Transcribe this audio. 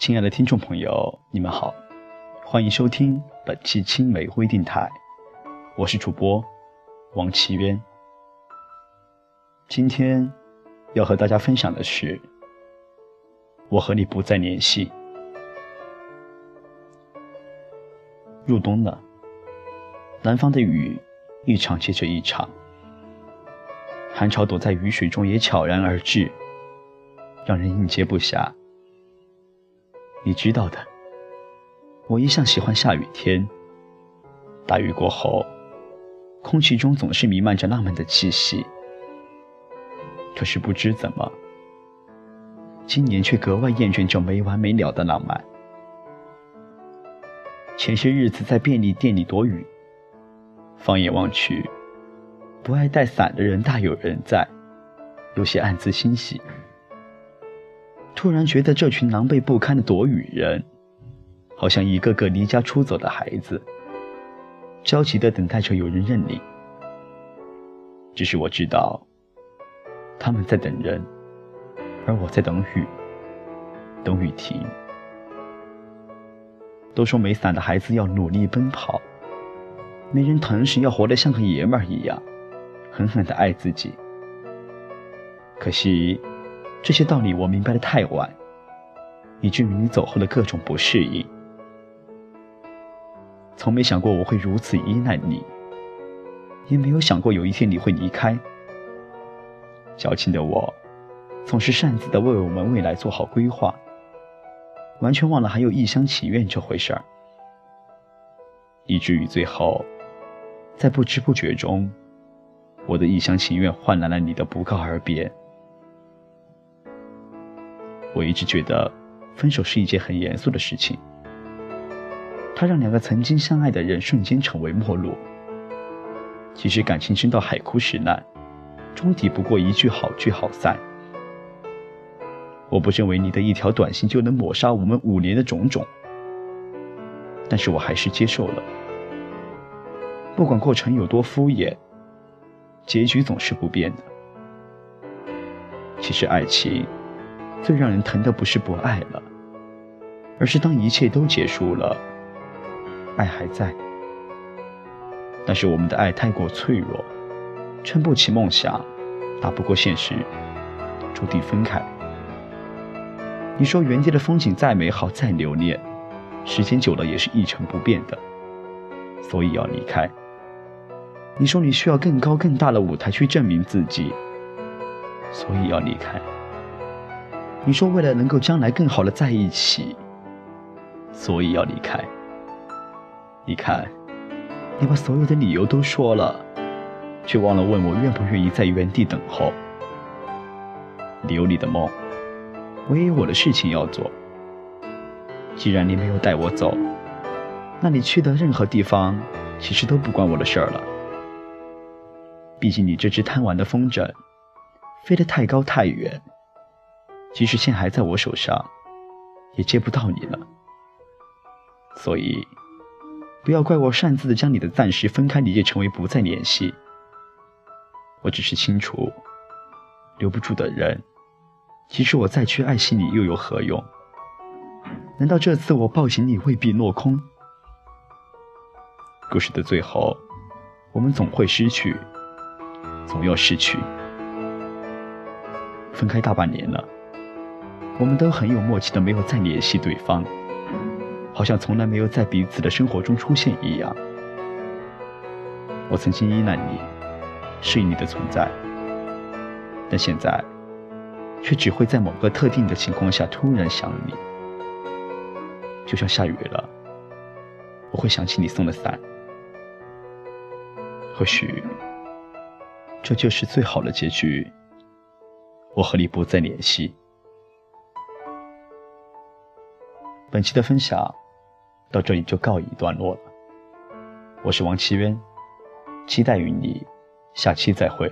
亲爱的听众朋友，你们好，欢迎收听本期青梅微电台，我是主播王奇渊。今天要和大家分享的是，我和你不再联系。入冬了，南方的雨一场接着一场，寒潮躲在雨水中也悄然而至，让人应接不暇。你知道的，我一向喜欢下雨天。大雨过后，空气中总是弥漫着浪漫的气息。可是不知怎么，今年却格外厌倦这没完没了的浪漫。前些日子在便利店里躲雨，放眼望去，不爱带伞的人大有人在，有些暗自欣喜。突然觉得这群狼狈不堪的躲雨人，好像一个个离家出走的孩子，焦急地等待着有人认领。只是我知道，他们在等人，而我在等雨，等雨停。都说没伞的孩子要努力奔跑，没人疼时要活得像个爷们儿一样，狠狠地爱自己。可惜。这些道理我明白的太晚，以至于你走后的各种不适应。从没想过我会如此依赖你，也没有想过有一天你会离开。矫情的我，总是擅自的为我们未来做好规划，完全忘了还有一厢情愿这回事儿，以至于最后，在不知不觉中，我的一厢情愿换来了你的不告而别。我一直觉得，分手是一件很严肃的事情。它让两个曾经相爱的人瞬间成为陌路。其实感情深到海枯石烂，终抵不过一句好聚好散。我不认为你的一条短信就能抹杀我们五年的种种，但是我还是接受了。不管过程有多敷衍，结局总是不变的。其实爱情。最让人疼的不是不爱了，而是当一切都结束了，爱还在，但是我们的爱太过脆弱，撑不起梦想，打不过现实，注定分开。你说原地的风景再美好再留恋，时间久了也是一成不变的，所以要离开。你说你需要更高更大的舞台去证明自己，所以要离开。你说为了能够将来更好的在一起，所以要离开。你看，你把所有的理由都说了，却忘了问我愿不愿意在原地等候。你有你的梦，我也有我的事情要做。既然你没有带我走，那你去的任何地方，其实都不关我的事儿了。毕竟你这只贪玩的风筝，飞得太高太远。即使线还在我手上，也接不到你了。所以，不要怪我擅自的将你的暂时分开理解成为不再联系。我只是清楚，留不住的人，即使我再去爱惜你，又有何用？难道这次我抱紧你未必落空？故事的最后，我们总会失去，总要失去。分开大半年了。我们都很有默契的，没有再联系对方，好像从来没有在彼此的生活中出现一样。我曾经依赖你，适应你的存在，但现在，却只会在某个特定的情况下突然想你，就像下雨了，我会想起你送的伞。或许，这就是最好的结局。我和你不再联系。本期的分享到这里就告一段落了。我是王奇渊期待与你下期再会。